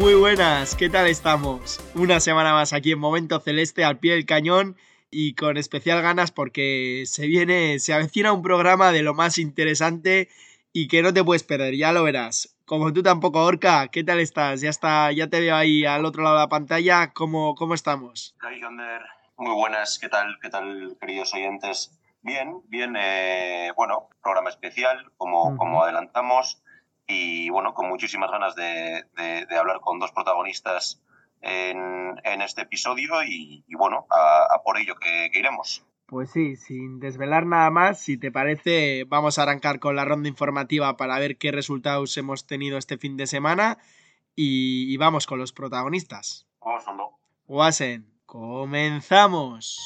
Muy buenas, ¿qué tal estamos? Una semana más aquí en Momento Celeste al pie del cañón y con especial ganas porque se viene, se avecina un programa de lo más interesante y que no te puedes perder, ya lo verás. Como tú tampoco, Orca, ¿qué tal estás? Ya está, ya te veo ahí al otro lado de la pantalla, ¿cómo, cómo estamos? Muy buenas, ¿qué tal, qué tal, queridos oyentes? Bien, bien, eh, bueno, programa especial, como, como adelantamos y bueno, con muchísimas ganas de, hablar con dos protagonistas en, este episodio y, bueno, a, por ello que, iremos. Pues sí, sin desvelar nada más, si te parece, vamos a arrancar con la ronda informativa para ver qué resultados hemos tenido este fin de semana y, vamos con los protagonistas. Vamos, Wasen, comenzamos.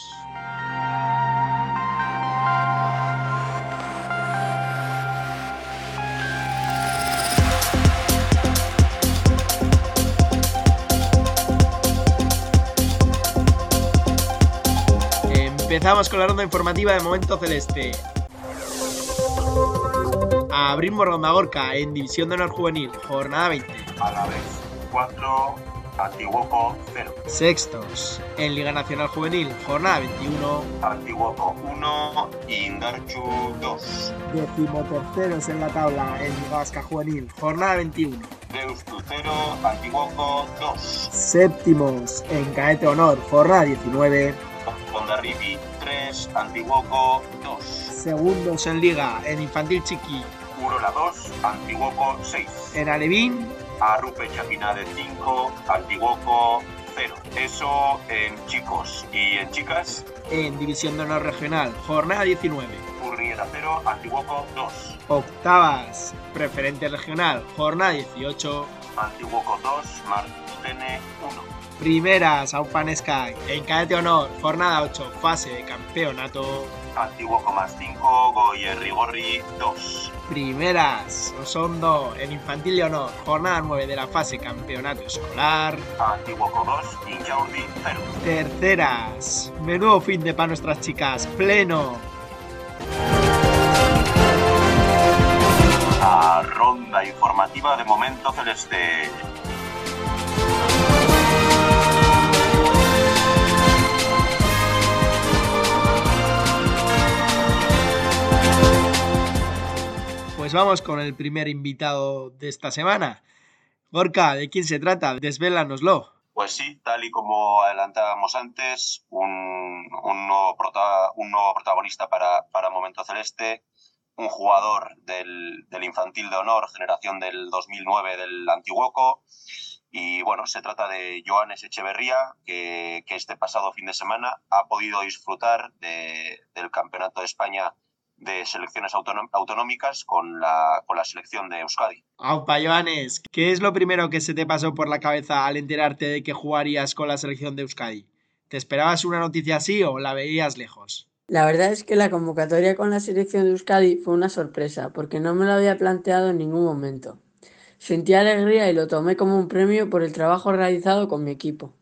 Empezamos con la ronda informativa de Momento Celeste. Abrimos Ronda Gorka en División de Honor Juvenil, jornada 20. A la vez, 4, Antiguoco 0. Sextos, en Liga Nacional Juvenil, jornada 21. Antiguoco 1, Indarchu 2. Decimoterceros en la tabla, en Liga Vasca Juvenil, jornada 21. Deustu 0, Antiguoco 2. Séptimos, en Caete Honor, jornada 19. Rivi 3, Antiguoco 2. Segundos en Liga, en Infantil Chiqui. Urola 2, Antiguoco 6. En Alevín. Arrupe Chapina de 5, Antiguoco 0. Eso en chicos. ¿Y en chicas? En División de Honor Regional, jornada 19. Urrieta 0, Antiguoco 2. Octavas, Preferente Regional, jornada 18. Antiguoco 2, Martene 1. Primeras, Aupan Sky, en Cadete Honor, jornada 8, fase de campeonato. Antiguo más 5, Goyer Rigorri 2. Primeras, Osondo, en Infantil de Honor, jornada 9 de la fase campeonato escolar. Antiguo 2, Injaurdi 0. Terceras, menudo fin de para nuestras chicas, pleno. La ronda informativa de momento celeste. Vamos con el primer invitado de esta semana. Gorka, ¿de quién se trata? Desvélanoslo. Pues sí, tal y como adelantábamos antes, un, nuevo, protagonista para, para, Momento Celeste, un jugador del, infantil de honor, generación del 2009 del Antiguoco. Y bueno, se trata de Joanes Echeverría, que, este pasado fin de semana ha podido disfrutar del Campeonato de España de selecciones autonómicas con la, con la selección de Euskadi. Aupa, Joanes, ¿qué es lo primero que se te pasó por la cabeza al enterarte de que jugarías con la selección de Euskadi? ¿Te esperabas una noticia así o la veías lejos? La verdad es que la convocatoria con la selección de Euskadi fue una sorpresa, porque no me lo había planteado en ningún momento. Sentí alegría y lo tomé como un premio por el trabajo realizado con mi equipo.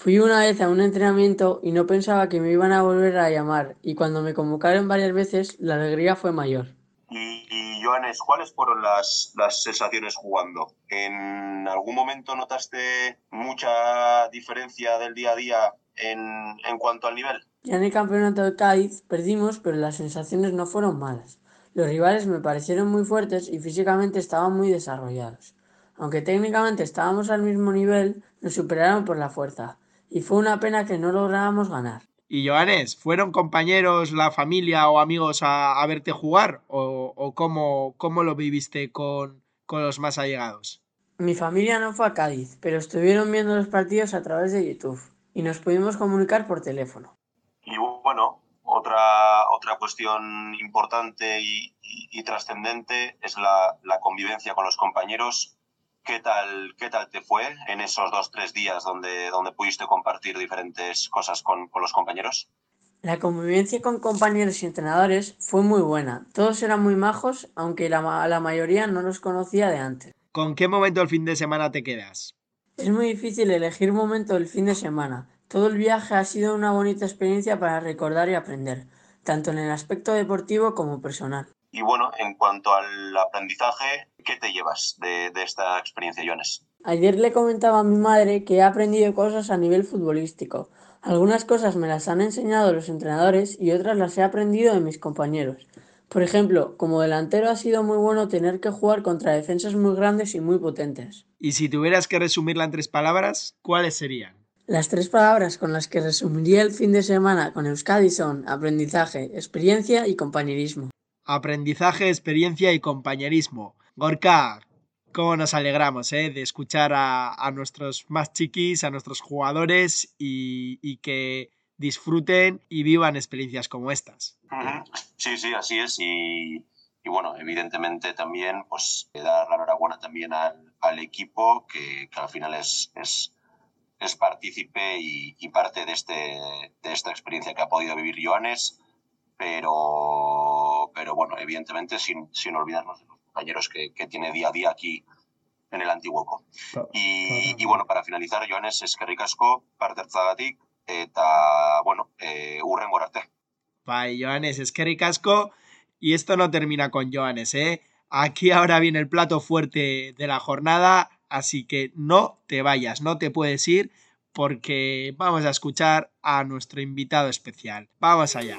Fui una vez a un entrenamiento y no pensaba que me iban a volver a llamar y cuando me convocaron varias veces la alegría fue mayor. Y, Joanes, ¿cuáles fueron las, las sensaciones jugando? ¿En algún momento notaste mucha diferencia del día a día en, en cuanto al nivel? Ya en el campeonato de Cádiz perdimos, pero las sensaciones no fueron malas. Los rivales me parecieron muy fuertes y físicamente estaban muy desarrollados. Aunque técnicamente estábamos al mismo nivel, nos superaron por la fuerza y fue una pena que no lográbamos ganar. Y Joanes, ¿fueron compañeros, la familia o amigos a, verte jugar? ¿O, cómo, cómo, lo viviste con, con los más allegados? Mi familia no fue a Cádiz, pero estuvieron viendo los partidos a través de YouTube y nos pudimos comunicar por teléfono. Y bueno, otra, otra cuestión importante y, trascendente es la, la, convivencia con los compañeros ¿Qué tal, ¿Qué tal te fue en esos dos, tres días donde, donde pudiste compartir diferentes cosas con, con los compañeros? La convivencia con compañeros y entrenadores fue muy buena. Todos eran muy majos, aunque la, la mayoría no los conocía de antes. ¿Con qué momento del fin de semana te quedas? Es muy difícil elegir momento del fin de semana. Todo el viaje ha sido una bonita experiencia para recordar y aprender, tanto en el aspecto deportivo como personal. Y bueno, en cuanto al aprendizaje, ¿qué te llevas de, de esta experiencia, Jones? Ayer le comentaba a mi madre que he aprendido cosas a nivel futbolístico. Algunas cosas me las han enseñado los entrenadores y otras las he aprendido de mis compañeros. Por ejemplo, como delantero ha sido muy bueno tener que jugar contra defensas muy grandes y muy potentes. Y si tuvieras que resumirla en tres palabras, ¿cuáles serían? Las tres palabras con las que resumiría el fin de semana con Euskadi son aprendizaje, experiencia y compañerismo. Aprendizaje, experiencia y compañerismo. Gorka, cómo nos alegramos ¿eh? de escuchar a, nuestros más chiquis, a nuestros jugadores y, que disfruten y vivan experiencias como estas. Sí, sí, así es. Y, bueno, evidentemente también pues dar la enhorabuena también al, equipo que, al final es, es, es partícipe y, y, parte de, este, de esta experiencia que ha podido vivir Joanes, pero, pero bueno, evidentemente sin, sin olvidarnos de los compañeros que, que tiene día a día aquí en el Antiguoco. Y, y bueno, para finalizar, Joanes, eskerrik asko, partertzagatik, eta, bueno, eh, urren gorarte. Bai, Joanes, eskerrik asko. Y esto no termina con Joanes, ¿eh? Aquí ahora viene el plato fuerte de la jornada, así que no te vayas, no te puedes ir, porque vamos a escuchar a nuestro invitado especial. Vamos allá.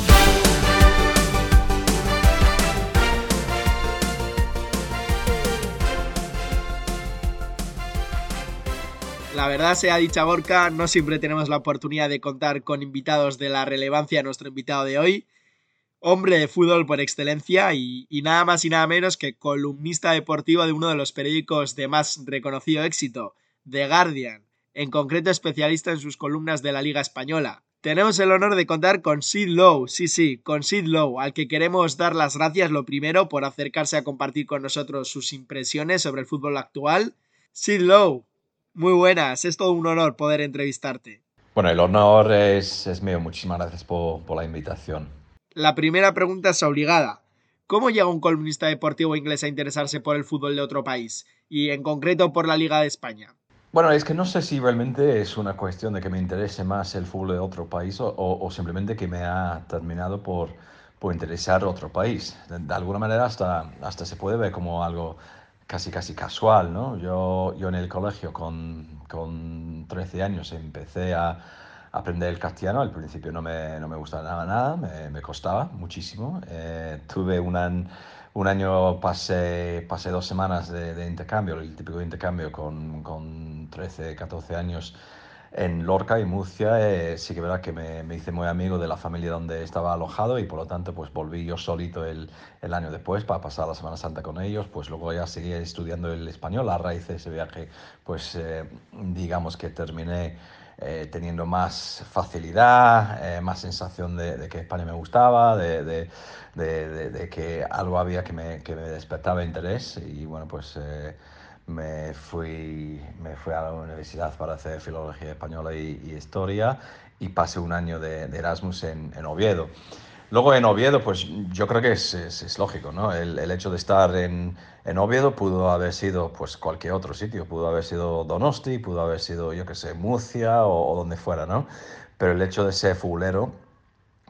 La verdad sea dicha Gorka, no siempre tenemos la oportunidad de contar con invitados de la relevancia de nuestro invitado de hoy. Hombre de fútbol por excelencia y, y, nada más y nada menos que columnista deportivo de uno de los periódicos de más reconocido éxito, The Guardian, en concreto especialista en sus columnas de la Liga Española. Tenemos el honor de contar con Sid Lowe, sí, sí, con Sid Lowe, al que queremos dar las gracias lo primero por acercarse a compartir con nosotros sus impresiones sobre el fútbol actual. Sid Lowe, muy buenas, es todo un honor poder entrevistarte. Bueno, el honor es, es mío, muchísimas gracias por, por, la invitación. La primera pregunta es obligada. ¿Cómo llega un columnista deportivo inglés a interesarse por el fútbol de otro país? Y en concreto por la Liga de España. Bueno, es que no sé si realmente es una cuestión de que me interese más el fútbol de otro país o, o, o simplemente que me ha terminado por, por interesar otro país. De, de alguna manera hasta, hasta se puede ver como algo casi casi casual, ¿no? Yo, yo en el colegio con, con 13 años empecé a aprender el castellano, al principio no me, no me gustaba nada, nada me, costaba muchísimo. Eh, tuve un, un año, pasé, pasé dos semanas de, de, intercambio, el típico intercambio con, con 13, 14 años en Lorca y Murcia eh, sí que verdad que me, me, hice muy amigo de la familia donde estaba alojado y por lo tanto pues volví yo solito el, el, año después para pasar la Semana Santa con ellos, pues luego ya seguí estudiando el español a raíz de ese viaje, pues eh, digamos que terminé eh, teniendo más facilidad, eh, más sensación de, de, que España me gustaba, de, de, de, que algo había que me, que me despertaba interés. Y bueno pues me fui, me fui a la universidad para hacer filología española y, y historia y pasé un año de, de Erasmus en, en, Oviedo. Luego en Oviedo, pues yo creo que es, es, es lógico, ¿no? El, el, hecho de estar en, en, Oviedo pudo haber sido pues cualquier otro sitio, pudo haber sido Donosti, pudo haber sido, yo qué sé, Murcia o, o, donde fuera, ¿no? Pero el hecho de ser fulero,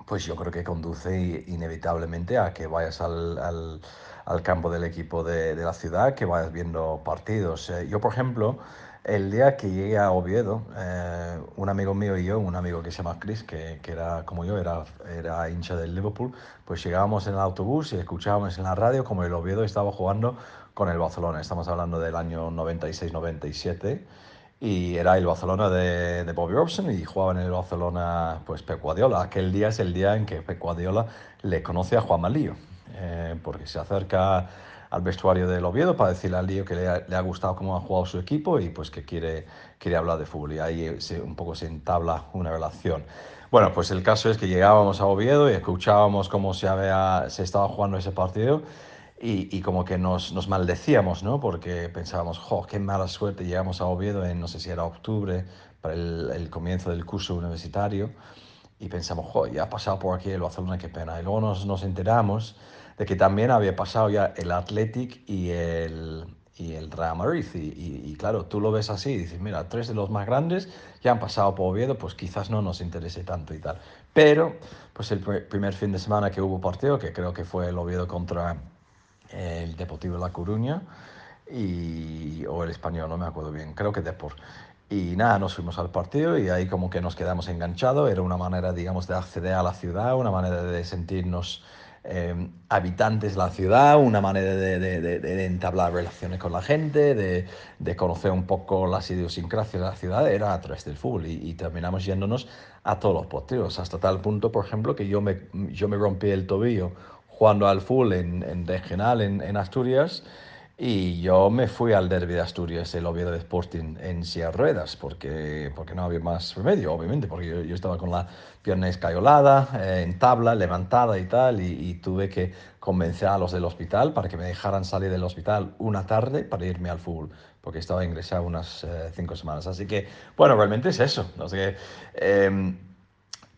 pues yo creo que conduce inevitablemente a que vayas al, al al campo del equipo de, de, la ciudad, que vayas viendo partidos. Eh, yo, por ejemplo, el día que llegué a Oviedo, eh, un amigo mío y yo, un amigo que se llama Chris, que, que, era como yo, era, era hincha del Liverpool, pues llegábamos en el autobús y escuchábamos en la radio como el Oviedo estaba jugando con el Barcelona. Estamos hablando del año 96-97 y era el Barcelona de, de, Bobby Robson y jugaba en el Barcelona pues Pep. Aquel día es el día en que Pep le conoce a Juan Malío, eh, porque se acerca al vestuario del Oviedo para decirle al Lío que le ha, le ha, gustado cómo ha jugado su equipo y pues que quiere, quiere hablar de fútbol y ahí se, un poco se entabla una relación. Bueno, pues el caso es que llegábamos a Oviedo y escuchábamos cómo se, había, se estaba jugando ese partido y, y como que nos, nos, maldecíamos, ¿no? Porque pensábamos, jo, qué mala suerte, llegamos a Oviedo en, no sé si era octubre, para el, el comienzo del curso universitario y pensamos, jo, ya ha pasado por aquí el Barcelona, qué pena. Y luego nos, nos enteramos de que también había pasado ya el Athletic y el, y el Real Madrid. Y, y, y, claro, tú lo ves así y dices, mira, tres de los más grandes ya han pasado por Oviedo, pues quizás no nos interese tanto y tal. Pero, pues el pr primer fin de semana que hubo partido, que creo que fue el Oviedo contra el Deportivo de La Coruña, y, o el Español, no me acuerdo bien, creo que Depor. Y nada, nos fuimos al partido y ahí como que nos quedamos enganchados. Era una manera, digamos, de acceder a la ciudad, una manera de sentirnos eh, habitantes de la ciudad, una manera de, de, de, de, entablar relaciones con la gente, de, conocer un poco las idiosincrasias de la ciudad, era a través del fútbol y, y, terminamos yéndonos a todos los partidos, hasta tal punto, por ejemplo, que yo me, yo me rompí el tobillo jugando al fútbol en, en regional en, en Asturias y yo me fui al derby de Asturias, el Oviedo de Sporting, en silla ruedas, porque, porque no había más remedio, obviamente, porque yo, yo estaba con la pierna escayolada, eh, en tabla, levantada y tal, y, y, tuve que convencer a los del hospital para que me dejaran salir del hospital una tarde para irme al fútbol, porque estaba ingresado unas eh, cinco semanas. Así que, bueno, realmente es eso. ¿no? Así que, eh,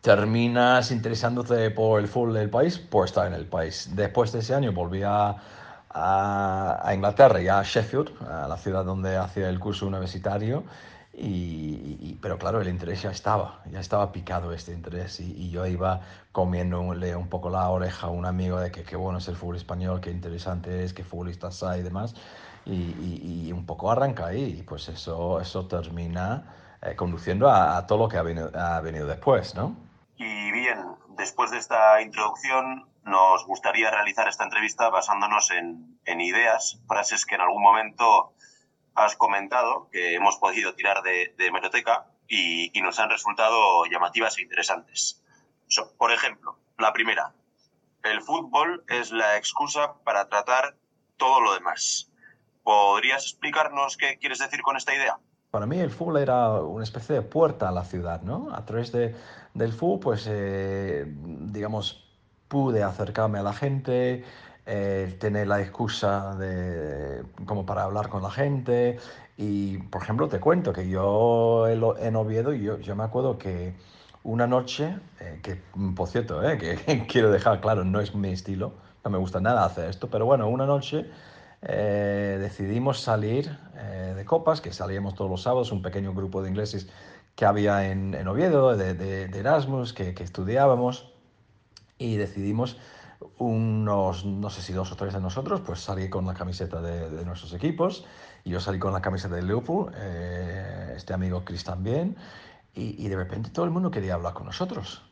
terminas interesándote por el fútbol del país, por estar en el país. Después de ese año volví a a, a, Inglaterra, ya a Sheffield, a la ciudad donde hacía el curso universitario. Y, y, pero claro, el interés ya estaba, ya estaba picado este interés y, y yo iba comiéndole un poco la oreja a un amigo de que qué bueno es el fútbol español, qué interesante es, qué futbolistas hay y demás. Y, un poco arranca ahí y pues eso, eso termina eh, conduciendo a, a, todo lo que ha venido, ha venido después, ¿no? Y bien, después de esta introducción, nos gustaría realizar esta entrevista basándonos en, en, ideas, frases que en algún momento has comentado, que hemos podido tirar de, de hemeroteca y, y, nos han resultado llamativas e interesantes. So, por ejemplo, la primera, el fútbol es la excusa para tratar todo lo demás. ¿Podrías explicarnos qué quieres decir con esta idea? Para mí el fútbol era una especie de puerta a la ciudad, ¿no? A través de, del fútbol, pues, eh, digamos, pude acercarme a la gente, eh, tener la excusa de, como para hablar con la gente. Y, por ejemplo, te cuento que yo en Oviedo, yo, yo me acuerdo que una noche, eh, que por cierto, eh, que quiero dejar claro, no es mi estilo, no me gusta nada hacer esto, pero bueno, una noche eh, decidimos salir eh, de copas, que salíamos todos los sábados, un pequeño grupo de ingleses que había en, en Oviedo, de, de, de Erasmus, que, que estudiábamos y decidimos unos, no sé si dos o tres de nosotros, pues salí con la camiseta de, nuestros equipos y yo salí con la camiseta de Liverpool, eh, este amigo Chris también, y, de repente todo el mundo quería hablar con nosotros.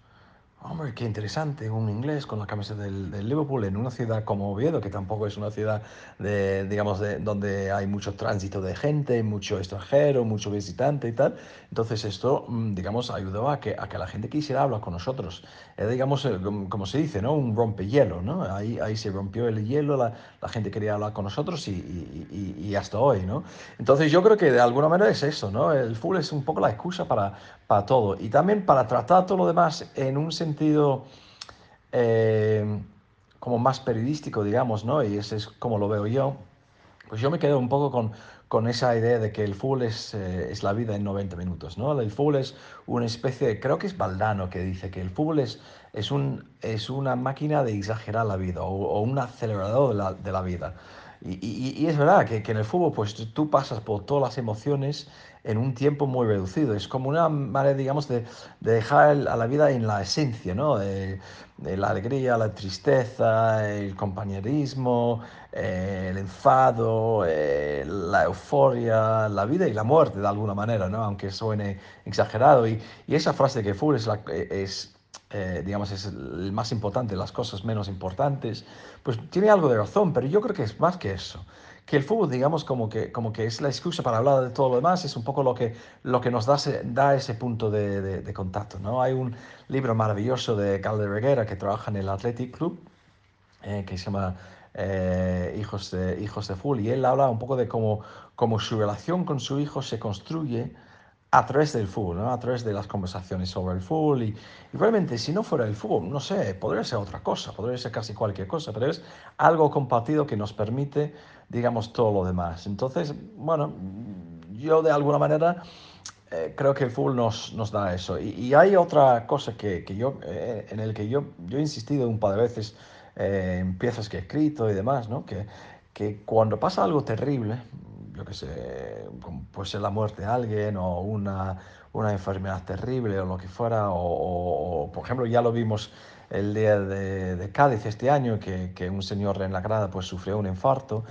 Hombre, qué interesante, un inglés con la camiseta del, del, Liverpool en una ciudad como Oviedo, que tampoco es una ciudad de, digamos, de, donde hay mucho tránsito de gente, mucho extranjero, mucho visitante y tal. Entonces esto, mm, digamos, ayudó a que, a que la gente quisiera hablar con nosotros. Era, digamos, como se dice, ¿no? Un rompehielo, ¿no? Ahí, ahí se rompió el hielo, la, la gente quería hablar con nosotros y, y, y, hasta hoy, ¿no? Entonces yo creo que de alguna manera es eso, ¿no? El fútbol es un poco la excusa para, para todo y también para tratar todo lo demás en un sentido eh, como más periodístico, digamos, ¿no? Y ese es como lo veo yo. Pues yo me quedo un poco con, con esa idea de que el fútbol es, eh, es, la vida en 90 minutos, ¿no? El fútbol es una especie, de, creo que es Baldano que dice que el fútbol es, es, un, es una máquina de exagerar la vida o, o un acelerador de la, de la vida. Y, y, y, es verdad que, que, en el fútbol pues tú pasas por todas las emociones en un tiempo muy reducido. Es como una manera, digamos, de, dejar a la vida en la esencia, ¿no? De, la alegría, la tristeza, el compañerismo, eh, el enfado, eh, la euforia, la vida y la muerte de alguna manera, ¿no? Aunque suene exagerado. Y, y esa frase de que full es, la, es eh, digamos, es el más importante, las cosas menos importantes, pues tiene algo de razón, pero yo creo que es más que eso que el fútbol, digamos, como que, como que es la excusa para hablar de todo lo demás, es un poco lo que, lo que nos da, da ese punto de, de, contacto. ¿no? Hay un libro maravilloso de Calde Reguera que trabaja en el Athletic Club, eh, que se llama eh, Hijos, de, Hijos de Fútbol, y él habla un poco de cómo, cómo su relación con su hijo se construye a través del fútbol, ¿no? a través de las conversaciones sobre el fútbol. Y, realmente, si no fuera el fútbol, no sé, podría ser otra cosa, podría ser casi cualquier cosa, pero es algo compartido que nos permite, digamos, todo lo demás. Entonces, bueno, yo de alguna manera eh, creo que el fútbol nos, nos da eso. Y, hay otra cosa que, que yo, eh, en el que yo, yo he insistido un par de veces eh, en piezas que he escrito y demás, ¿no? que, que cuando pasa algo terrible, yo qué sé, puede ser la muerte de alguien o una, una enfermedad terrible o lo que fuera, o, por ejemplo ya lo vimos el día de, Cádiz este año, que, que, un señor en la grada pues sufrió un infarto,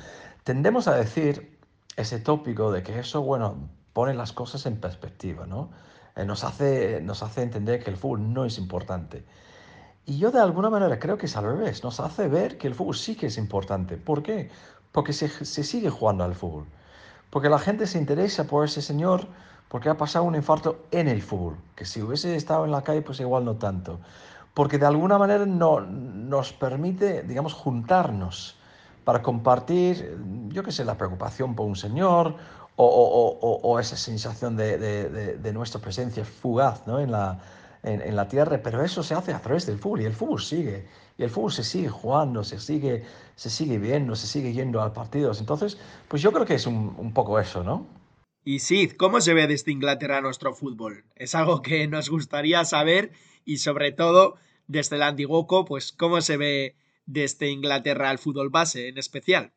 tendemos a decir ese tópico de que eso, bueno, pone las cosas en perspectiva, ¿no? Eh, nos, hace, nos hace entender que el fútbol no es importante. Y yo de alguna manera creo que es al revés, nos hace ver que el fútbol sí que es importante. ¿Por qué? Porque se, se sigue jugando al fútbol. Porque la gente se interesa por ese señor porque ha pasado un infarto en el fútbol, que si hubiese estado en la calle, pues igual no tanto. Porque de alguna manera no, nos permite, digamos, juntarnos para compartir, yo qué sé, la preocupación por un señor o, o, o, esa sensación de, de, de, nuestra presencia fugaz ¿no? en, la, en, la tierra, pero eso se hace a través del fútbol y el fútbol sigue. Y el fútbol se sigue jugando, se sigue, se sigue viendo, se sigue yendo a partidos. Entonces, pues yo creo que es un, un poco eso, ¿no? Y Sid, ¿cómo se ve desde Inglaterra nuestro fútbol? Es algo que nos gustaría saber y sobre todo desde el Antiguoco, pues cómo se ve desde Inglaterra el fútbol base en especial.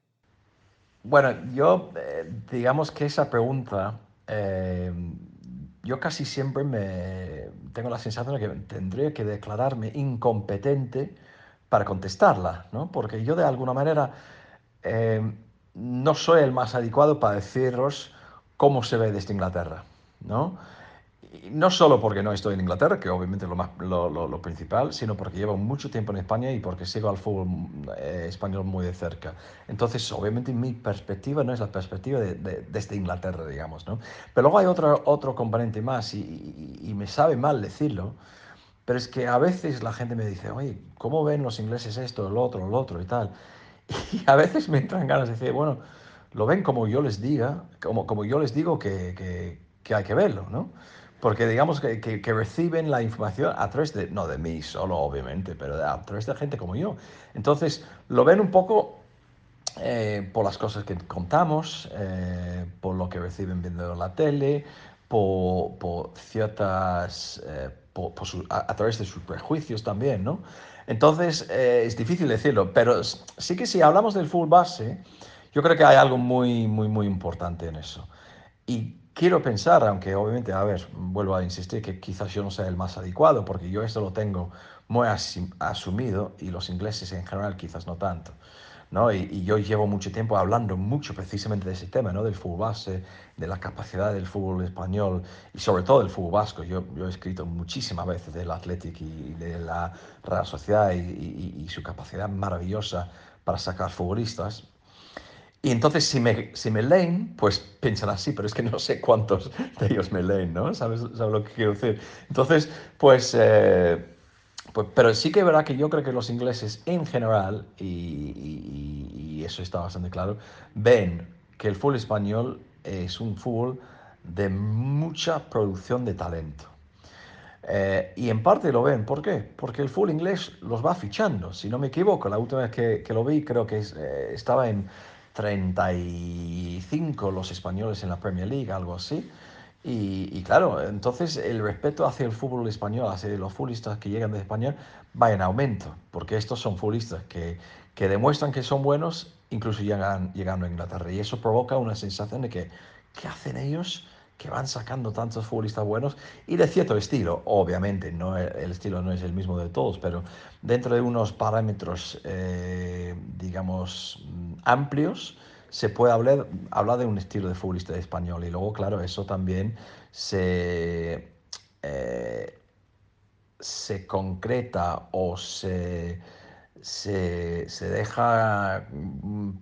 Bueno, yo eh, digamos que esa pregunta eh, yo casi siempre me tengo la sensación de que tendría que declararme incompetente para contestarla, ¿no? Porque yo de alguna manera eh, no soy el más adecuado para deciros cómo se ve desde Inglaterra, ¿no? No solo porque no estoy en Inglaterra, que obviamente es lo, más, lo, lo, principal, sino porque llevo mucho tiempo en España y porque sigo al fútbol eh, español muy de cerca. Entonces, obviamente mi perspectiva no es la perspectiva de, de, desde Inglaterra, digamos, ¿no? Pero luego hay otro, otro componente más y, y, y, me sabe mal decirlo, pero es que a veces la gente me dice, oye, ¿cómo ven los ingleses esto, lo otro, lo otro y tal? Y a veces me entran ganas de decir, bueno, lo ven como yo les diga, como, como yo les digo que, que, que hay que verlo, ¿no? Porque digamos que, que, reciben la información a través de, no de mí solo obviamente, pero a través de gente como yo. Entonces lo ven un poco eh, por las cosas que contamos, eh, por lo que reciben viendo la tele, por, por ciertas, eh, por, su, a, a, través de sus prejuicios también, ¿no? Entonces es difícil decirlo, pero sí que si hablamos del full base, yo creo que hay algo muy, muy, muy importante en eso. Y quiero pensar, aunque obviamente, a ver, vuelvo a insistir que quizás yo no sea el más adecuado, porque yo esto lo tengo muy asumido y los ingleses en general quizás no tanto. ¿no? Y, y, yo llevo mucho tiempo hablando mucho precisamente de ese tema, ¿no? del fútbol base, de la capacidad del fútbol español y sobre todo del fútbol vasco. Yo, yo he escrito muchísimas veces del Athletic y de la Real Sociedad y, y, y su capacidad maravillosa para sacar futbolistas. Y entonces si me, si me leen, pues piensan así, pero es que no sé cuántos de ellos me leen, ¿no? ¿Sabes, ¿sabes lo que quiero decir? Entonces, pues, eh, pues, pero sí que es verdad que yo creo que los ingleses en general, y, y, y eso está bastante claro, ven que el fútbol español es un fútbol de mucha producción de talento. Eh, y en parte lo ven, ¿por qué? Porque el fútbol inglés los va fichando. Si no me equivoco, la última vez que, que lo vi creo que eh, estaba en 35 los españoles en la Premier League, algo así. Y, claro, entonces el respeto hacia el fútbol español, hacia los futbolistas que llegan de España, va en aumento, porque estos son futbolistas que, que demuestran que son buenos, incluso llegan llegando a Inglaterra. Y eso provoca una sensación de que, ¿qué hacen ellos? Que van sacando tantos futbolistas buenos y de cierto estilo. Obviamente, no, el estilo no es el mismo de todos, pero dentro de unos parámetros, eh, digamos, amplios, se puede hablar, hablar de un estilo de futbolista español. Y luego, claro, eso también se, eh, se concreta o se se, se deja, mm,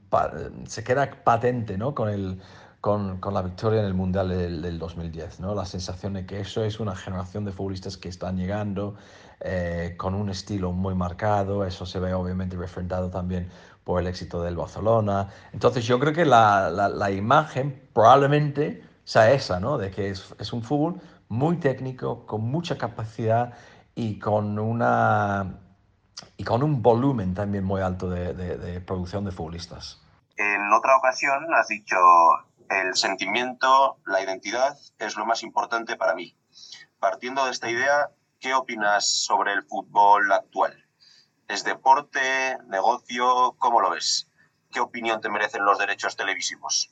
se queda patente ¿no? con, el, con, con, la victoria en el Mundial del, del, 2010. ¿no? La sensación de que eso es una generación de futbolistas que están llegando eh, con un estilo muy marcado, eso se ve obviamente refrendado también por el éxito del Barcelona. Entonces yo creo que la, la, la imagen probablemente sea esa, ¿no? de que es, es un fútbol muy técnico, con mucha capacidad y con una y con un volumen también muy alto de, de, de, producción de futbolistas. En otra ocasión has dicho, el sentimiento, la identidad es lo más importante para mí. Partiendo de esta idea, ¿qué opinas sobre el fútbol actual? ¿Es deporte, negocio? ¿Cómo lo ves? ¿Qué opinión te merecen los derechos televisivos?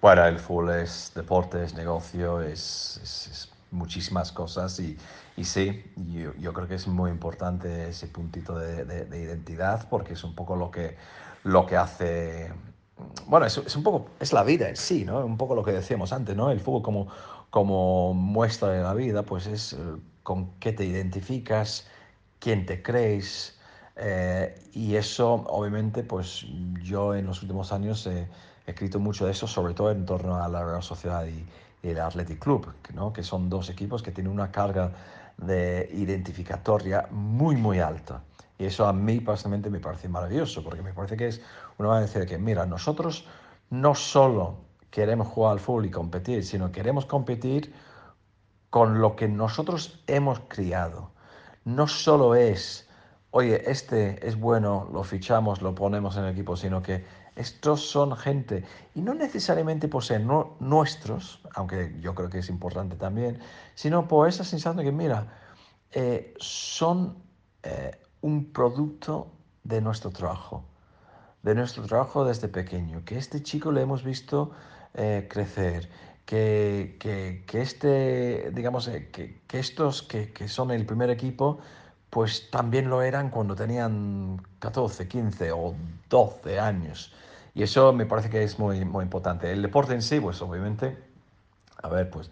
Bueno, el fútbol es deporte, es negocio, es, es, es muchísimas cosas y, y sí, yo, yo, creo que es muy importante ese puntito de, de, de, identidad porque es un poco lo que, lo que hace, bueno, es, un poco, es la vida en sí, ¿no? Un poco lo que decíamos antes, ¿no? El fútbol como, como muestra de la vida, pues es eh, con qué te identificas, quién te crees, eh, y eso, obviamente, pues yo en los últimos años he escrito mucho de eso, sobre todo en torno a la Real Sociedad y, y el Athletic Club, ¿no? que son dos equipos que tienen una carga de identificatoria muy, muy alta. Y eso a mí personalmente me parece maravilloso, porque me parece que es una manera de decir que, mira, nosotros no solo queremos jugar al fútbol y competir, sino queremos competir con lo que nosotros hemos criado. No solo es, oye, este es bueno, lo fichamos, lo ponemos en el equipo, sino que estos son gente, y no necesariamente por ser no, nuestros, aunque yo creo que es importante también, sino por esa sensación de que, mira, eh, son eh, un producto de nuestro trabajo, de nuestro trabajo desde pequeño, que este chico le hemos visto eh, crecer, que, que, que, este, digamos, eh, que, que estos que, que son el primer equipo, pues también lo eran cuando tenían 14, 15 o 12 años. Y eso me parece que es muy, muy importante. El deporte en sí, pues obviamente, a ver, pues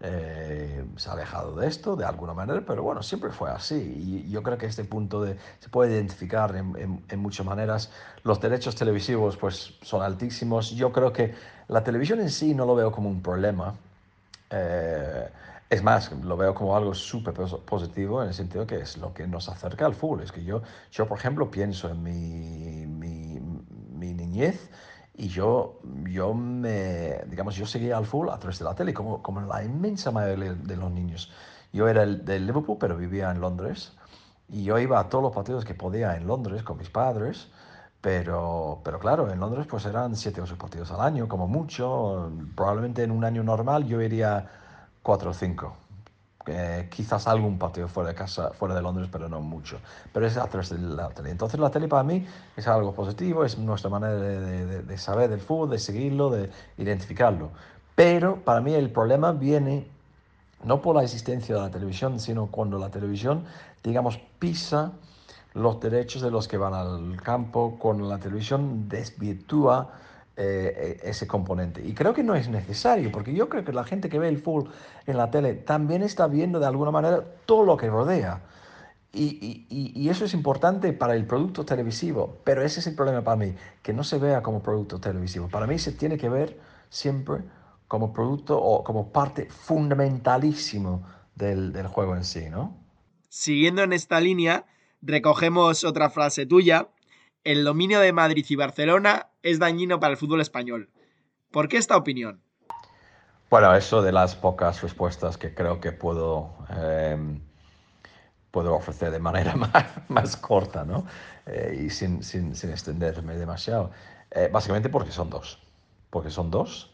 eh, se ha alejado de esto de alguna manera, pero bueno, siempre fue así. Y yo creo que este punto de, se puede identificar en, en, muchas maneras. Los derechos televisivos pues son altísimos. Yo creo que la televisión en sí no lo veo como un problema. Eh, es más, lo veo como algo súper positivo en el sentido que es lo que nos acerca al fútbol. Es que yo, yo por ejemplo, pienso en mi, mi, mi niñez y yo, yo me, digamos, yo seguía al fútbol a través de la tele, como, como la inmensa mayoría de los niños. Yo era del Liverpool, pero vivía en Londres. Y yo iba a todos los partidos que podía en Londres con mis padres. Pero, pero claro, en Londres pues eran siete o ocho partidos al año, como mucho. Probablemente en un año normal yo iría cuatro o cinco. Eh, quizás algún partido fuera de casa, fuera de Londres, pero no mucho. Pero es a través de la tele. Entonces la tele para mí es algo positivo, es nuestra manera de, saber del fútbol, de seguirlo, de identificarlo. Pero para mí el problema viene no por la existencia de la televisión, sino cuando la televisión, digamos, pisa los derechos de los que van al campo, cuando la televisión desvirtúa eh, ese componente. Y creo que no es necesario, porque yo creo que la gente que ve el fútbol en la tele también está viendo de alguna manera todo lo que rodea. Y, y, y, eso es importante para el producto televisivo, pero ese es el problema para mí, que no se vea como producto televisivo. Para mí se tiene que ver siempre como producto o como parte fundamentalísimo del, del juego en sí, ¿no? Siguiendo en esta línea, recogemos otra frase tuya el dominio de Madrid y Barcelona es dañino para el fútbol español. ¿Por qué esta opinión? Bueno, eso de las pocas respuestas que creo que puedo, eh, puedo ofrecer de manera más, más corta ¿no? Eh, y sin, sin, sin, extenderme demasiado. Eh, básicamente porque son dos. Porque son dos,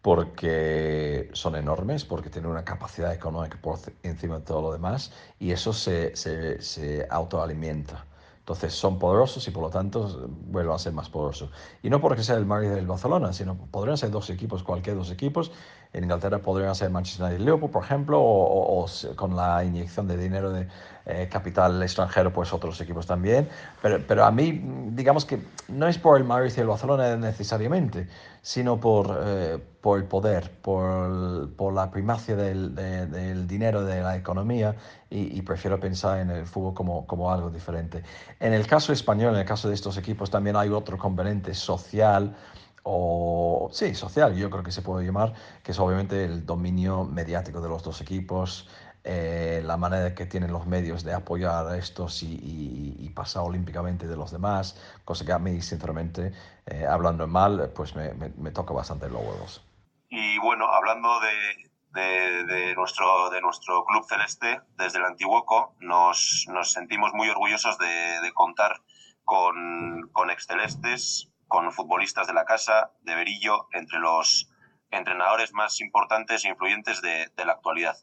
porque son enormes, porque tienen una capacidad económica por encima de todo lo demás y eso se, se, se autoalimenta. Entonces son poderosos y por lo tanto vuelven a ser más poderosos. Y no porque sea el Madrid del Barcelona, sino podrían ser dos equipos, cualquier dos equipos, en Inglaterra podrían ser Manchester United y Liverpool, por ejemplo, o, con la inyección de dinero de eh, capital extranjero, pues otros equipos también. Pero, pero, a mí, digamos que no es por el Madrid y el Barcelona necesariamente, sino por, eh, por el poder, por, por la primacia del, del, dinero, de la economía, y, y, prefiero pensar en el fútbol como, como algo diferente. En el caso español, en el caso de estos equipos, también hay otro componente social o sí, social, yo creo que se puede llamar, que es obviamente el dominio mediático de los dos equipos, eh, la manera que tienen los medios de apoyar a estos y, pasar olímpicamente de los demás, cosa que a mí, sinceramente, eh, hablando mal, pues me, me, toca bastante los huevos. Y bueno, hablando de, de, nuestro, de nuestro club celeste, desde el Antiguoco, nos, nos sentimos muy orgullosos de, de contar con, con excelestes con futbolistas de la casa, de Berillo, entre los entrenadores más importantes e influyentes de, la actualidad.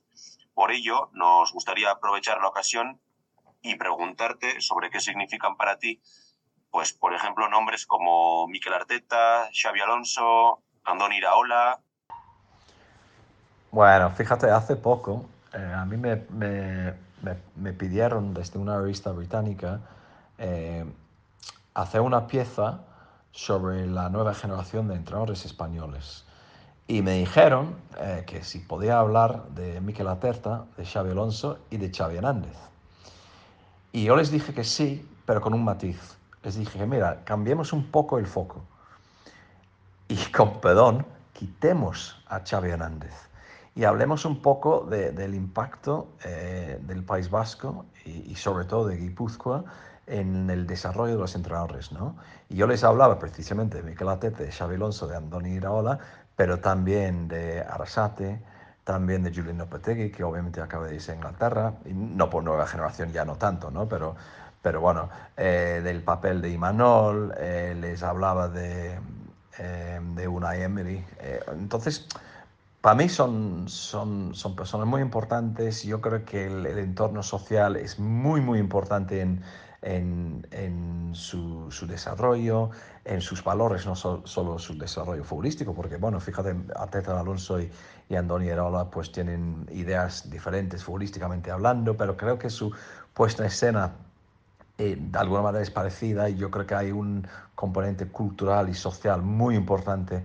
Por ello, nos gustaría aprovechar la ocasión y preguntarte sobre qué significan para ti, pues, por ejemplo, nombres como Miquel Arteta, Xavi Alonso, Andoni Iraola. Bueno, fíjate, hace poco eh, a mí me, me, pidieron desde una revista británica eh, hacer una pieza sobre la nueva generación de entrenadores españoles. Y me dijeron eh, que si podía hablar de Miquel Aterta, de Xavi Alonso y de Xavi Hernández. Y yo les dije que sí, pero con un matiz. Les dije que, mira, cambiemos un poco el foco. Y con perdón, quitemos a Xavi Hernández y hablemos un poco del impacto eh, del País Vasco y, y, sobre todo de Guipúzcoa en el desarrollo de los entrenadores, ¿no? Y yo les hablaba precisamente de Miquel Atete, de Xavi Alonso, de Andoni Iraola, pero también de Arasate, también de Julian Lopetegui, que obviamente acaba de irse a Inglaterra, y no por nueva generación ya no tanto, ¿no? Pero, pero bueno, eh, del papel de Imanol, eh, les hablaba de, eh, de Unai Emery. entonces, para mí son, son, son personas muy importantes. Yo creo que el, el entorno social es muy, muy importante en, en, su, desarrollo, en sus valores, no solo su desarrollo futbolístico, porque, bueno, fíjate, Ateta Alonso y, y Andoni Erola pues tienen ideas diferentes futbolísticamente hablando, pero creo que su puesta en escena eh, de alguna manera es parecida y yo creo que hay un componente cultural y social muy importante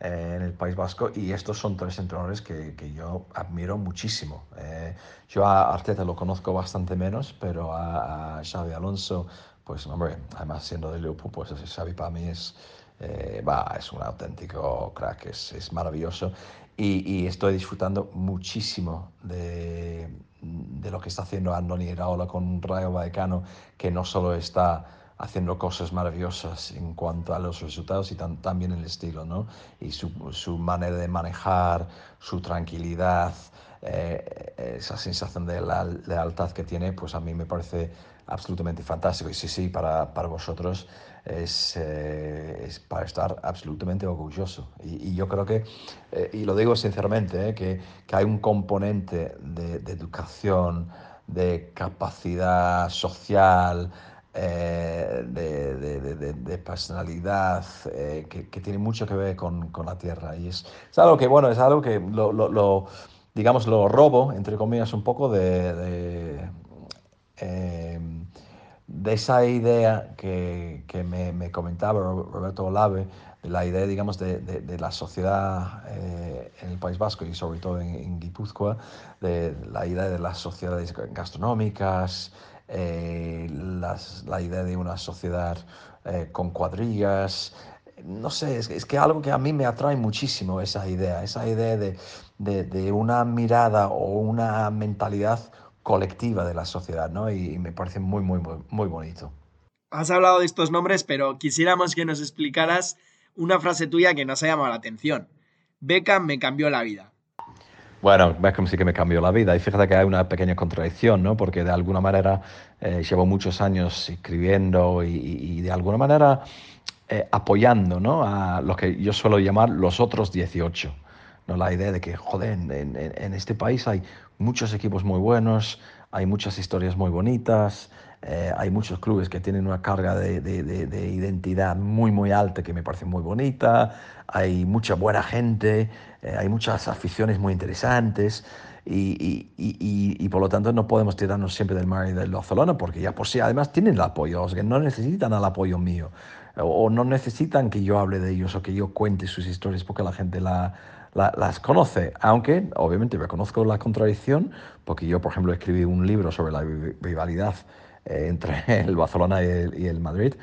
eh, en el País Vasco y estos son tres entrenadores que, que yo admiro muchísimo. Eh, yo a Arteta lo conozco bastante menos, pero a, Xavi Alonso, pues hombre, además siendo de Liverpool, pues Xavi para mí es, eh, es un auténtico crack, es, es maravilloso y, y, estoy disfrutando muchísimo de, de lo que está haciendo Andoni Iraola con Rayo Vallecano, que no solo está haciendo cosas maravillosas en cuanto a los resultados y también el estilo, ¿no? Y su, su, manera de manejar, su tranquilidad, eh, esa sensación de la lealtad que tiene, pues a mí me parece absolutamente fantástico. Y sí, sí, para, para vosotros es, eh, es, para estar absolutamente orgulloso. Y, yo creo que, eh, y lo digo sinceramente, que, que, hay un componente de educación, de capacidad social, eh, de, de, de, personalidad eh, que, que, tiene mucho que ver con, con la tierra. Y es, es, algo que, bueno, es algo que lo, lo, digamos, lo robo, entre comillas, un poco de, de esa idea que, que me, me, comentaba Roberto Olave, la idea, digamos, de, de la sociedad eh, en el País Vasco y sobre todo en, en Guipúzcoa, de la idea de las sociedades gastronómicas, eh, las, la idea de una sociedad eh, con cuadrillas. No sé, es, es, que algo que a mí me atrae muchísimo esa idea, esa idea de, de, de una mirada o una mentalidad colectiva de la sociedad, ¿no? Y, y me parece muy, muy, muy, bonito. Has hablado de estos nombres, pero quisiéramos que nos explicaras una frase tuya que nos ha llamado la atención. Beckham me cambió la vida. Bueno, Beckham sí que me cambió la vida y fíjate que hay una pequeña contradicción, ¿no? Porque de alguna manera eh, llevo muchos años escribiendo y, de alguna manera eh, apoyando, ¿no? A lo que yo suelo llamar los otros 18. ¿no? La idea de que, joder, en este país hay muchos equipos muy buenos, hay muchas historias muy bonitas, Eh, hay muchos clubes que tienen una carga de, de, identidad muy, muy alta que me parece muy bonita. Hay mucha buena gente, eh, hay muchas aficiones muy interesantes. Y, y, y, por lo tanto no podemos tirarnos siempre del mar y del Barcelona porque ya por sí además tienen el apoyo, o sea, que no necesitan el apoyo mío o no necesitan que yo hable de ellos o que yo cuente sus historias porque la gente la, las conoce, aunque obviamente reconozco la contradicción porque yo por ejemplo escribí un libro sobre la rivalidad entre el Barcelona y el, Madrid.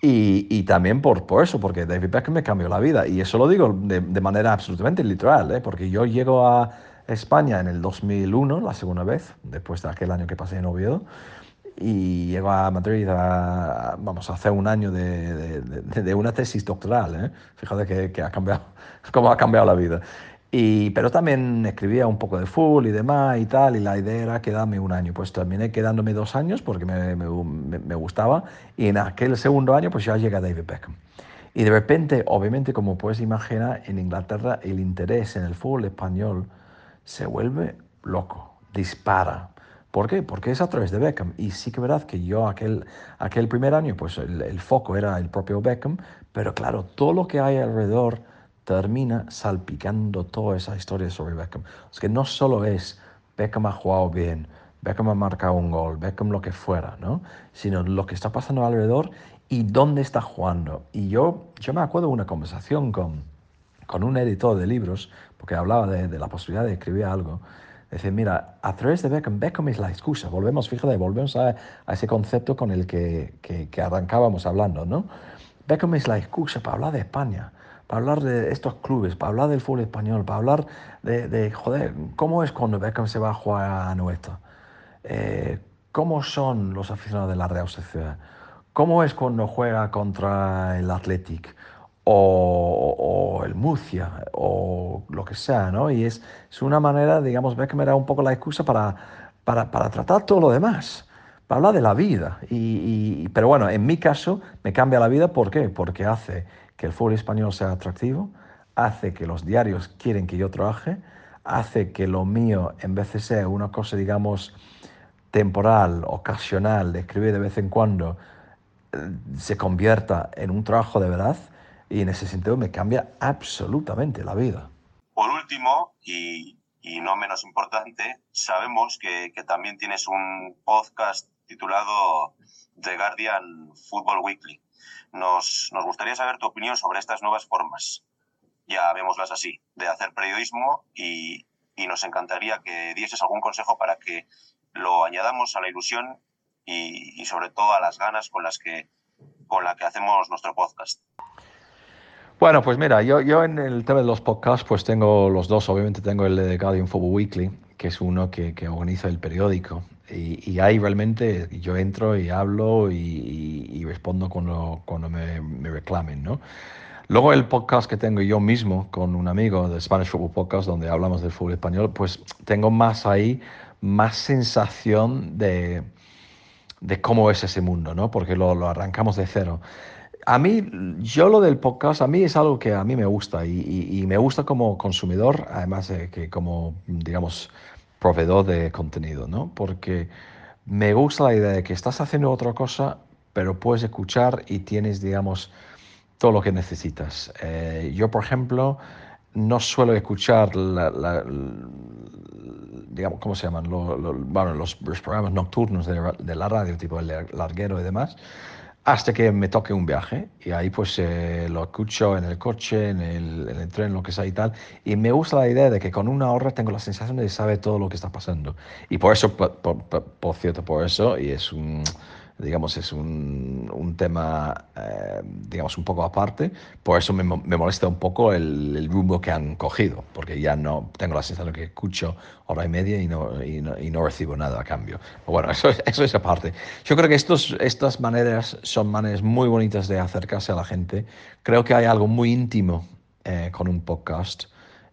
Y, y, también por, por eso, porque David Beckham me cambió la vida. Y eso lo digo de, de manera absolutamente literal, ¿eh? porque yo llego a España en el 2001, la segunda vez, después de aquel año que pasé en Oviedo, y llego a Madrid a, vamos, a hacer un año de, de, de una tesis doctoral. ¿eh? Fíjate que, que, ha cambiado, cómo ha cambiado la vida. Y, pero también escribía un poco de full y demás y tal, y la idea era quedarme un año. Pues terminé quedándome dos años porque me, me, me gustaba, y en aquel segundo año pues ya llega David Beckham. Y de repente, obviamente, como puedes imaginar, en Inglaterra el interés en el fútbol español se vuelve loco, dispara. ¿Por qué? Porque es a través de Beckham. Y sí que verdad que yo aquel, aquel primer año, pues el foco era el propio Beckham, pero claro, todo lo que hay alrededor termina salpicando toda esa historia sobre Beckham. Es que no solo es Beckham ha jugado bien, Beckham ha marcado un gol, Beckham lo que fuera, ¿no? Sino lo que está pasando alrededor y dónde está jugando. Y yo, yo me acuerdo de una conversación con, con un editor de libros, porque hablaba de, de la posibilidad de escribir algo. Dice, mira, a través de Beckham, Beckham es la excusa. Volvemos, fíjate, volvemos a, a ese concepto con el que, que, que arrancábamos hablando, ¿no? Beckham es la excusa para hablar de España para hablar de estos clubes, para hablar del fútbol español, para hablar de, de joder, ¿cómo es cuando Beckham se va a jugar a Nuestra? Eh, ¿Cómo son los aficionados de la Real Sociedad? ¿Cómo es cuando juega contra el Athletic? O, o, el Murcia, o lo que sea, ¿no? Y es, es una manera, digamos, Beckham era un poco la excusa para, para, para tratar todo lo demás para hablar de la vida. Y, y, pero bueno, en mi caso me cambia la vida, ¿por qué? Porque hace que el fútbol español sea atractivo, hace que los diarios quieren que yo trabaje, hace que lo mío, en vez de ser una cosa, digamos, temporal, ocasional, de escribir de vez en cuando, eh, se convierta en un trabajo de verdad y en ese sentido me cambia absolutamente la vida. Por último, y, y no menos importante, sabemos que, que, también tienes un podcast titulado The Guardian Football Weekly. Nos, nos gustaría saber tu opinión sobre estas nuevas formas, ya vémoslas así, de hacer periodismo y, y nos encantaría que dieses algún consejo para que lo añadamos a la ilusión y, y, sobre todo a las ganas con las que, con la que hacemos nuestro podcast. Bueno, pues mira, yo, yo en el tema de los podcasts, pues tengo los dos, obviamente tengo el de Guardian Football Weekly, que es uno que, que organiza el periódico, y, y, ahí realmente yo entro y hablo y, y, y respondo cuando, cuando me, me, reclamen, ¿no? Luego el podcast que tengo yo mismo con un amigo de Spanish Football Podcast, donde hablamos del fútbol español, pues tengo más ahí, más sensación de, de cómo es ese mundo, ¿no? Porque lo, lo arrancamos de cero. A mí, yo lo del podcast, a mí es algo que a mí me gusta y, me gusta como consumidor, además de que como, digamos, proveedor de contenido, ¿no? Porque me gusta la idea de que estás haciendo otra cosa, pero puedes escuchar y tienes, digamos, todo lo que necesitas. Eh, yo, por ejemplo, no suelo escuchar, digamos, ¿cómo se llaman? Bueno, los, los, programas nocturnos de, de, la radio, tipo el larguero y demás, hasta que me toque un viaje y ahí pues eh, lo escucho en el coche, en el, en el, tren, lo que sea y tal. Y me gusta la idea de que con una hora tengo la sensación de saber todo lo que está pasando. Y por eso, por, por cierto, por eso, y es un digamos, es un, un tema, eh, digamos, un poco aparte. Por eso me, me molesta un poco el, el, rumbo que han cogido, porque ya no tengo la sensación de que escucho hora y media y no, y no, y no recibo nada a cambio. Bueno, eso, eso es aparte. Yo creo que estos, estas maneras son maneras muy bonitas de acercarse a la gente. Creo que hay algo muy íntimo eh, con un podcast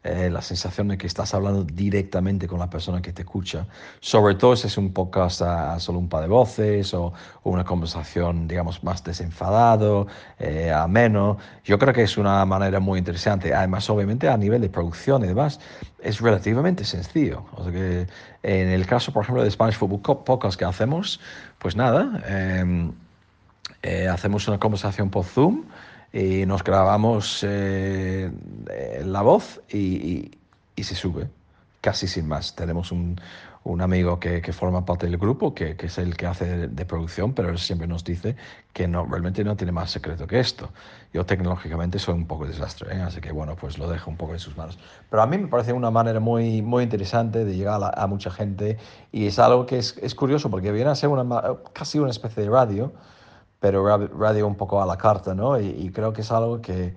eh, la sensación de que estás hablando directamente con la persona que te escucha, sobre todo si es un podcast a, solo un par de voces o, una conversación, digamos, más desenfadado, eh, ameno. Yo creo que es una manera muy interesante. Además, obviamente, a nivel de producción y demás, es relativamente sencillo. O sea que en el caso, por ejemplo, de Spanish Football Podcast que hacemos, pues nada, em, eh, hacemos una conversación por Zoom y nos grabamos eh, la voz y, se sube, casi sin más. Tenemos un, amigo que, forma parte del grupo, que, es el que hace de, producción, pero él siempre nos dice que no, realmente no tiene más secreto que esto. Yo tecnológicamente soy un poco desastre, ¿eh? así que bueno, pues lo dejo un poco en sus manos. Pero a mí me parece una manera muy, muy interesante de llegar a, mucha gente y es algo que es, es, curioso porque viene a ser una, casi una especie de radio pero radio un poco a la carta, ¿no? Y, creo que es algo que,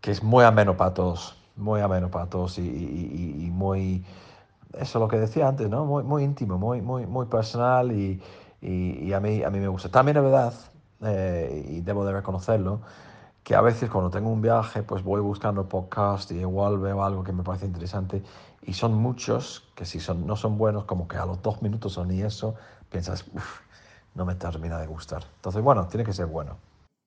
que, es muy ameno para todos, muy ameno para todos y, y, muy, eso es lo que decía antes, ¿no? Muy, muy íntimo, muy, muy, muy personal y, a, mí, a mí me gusta. También es verdad, eh, y debo de reconocerlo, que a veces cuando tengo un viaje, pues voy buscando podcast y igual veo algo que me parece interesante y son muchos que si son, no son buenos, como que a los dos minutos o ni eso, piensas, uff, no me termina de gustar. Entonces, bueno, tiene que ser bueno.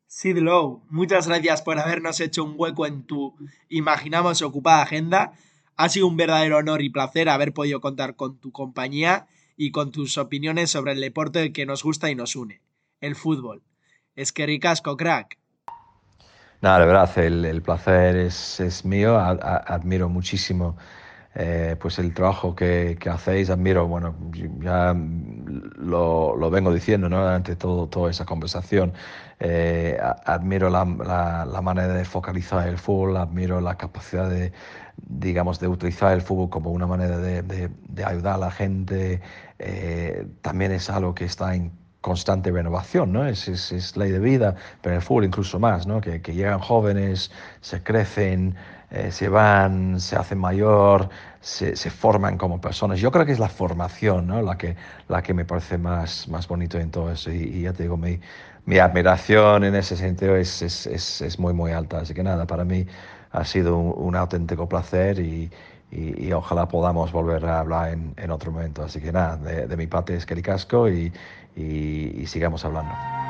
Sid Lowe, muchas gracias por habernos hecho un hueco en tu, imaginamos, ocupada agenda. Ha sido un verdadero honor y placer haber podido contar con tu compañía y con tus opiniones sobre el deporte que nos gusta y nos une, el fútbol. Es que ricasco, crack. Nada, de verdad, el, placer es, mío. admiro muchísimo eh, pues el trabajo que, que, hacéis, admiro, bueno, ya lo, lo vengo diciendo ¿no? durante todo, toda esa conversación, eh, admiro la, la, manera de focalizar el fútbol, admiro la capacidad de, digamos, de utilizar el fútbol como una manera de, de, ayudar a la gente, eh, también es algo que está en constante renovación, ¿no? Es, es, es, ley de vida, pero el fútbol incluso más, ¿no? Que, que llegan jóvenes, se crecen, eh, se van, se hacen mayor, se, se, forman como personas. Yo creo que es la formación ¿no? la, que, la que me parece más, más bonito en todo eso. Y, ya te digo, mi, mi, admiración en ese sentido es, es, es, es, muy, muy alta. Así que nada, para mí ha sido un, auténtico placer y, y, y, ojalá podamos volver a hablar en, en otro momento. Así que nada, de, de mi parte es que y, y sigamos hablando.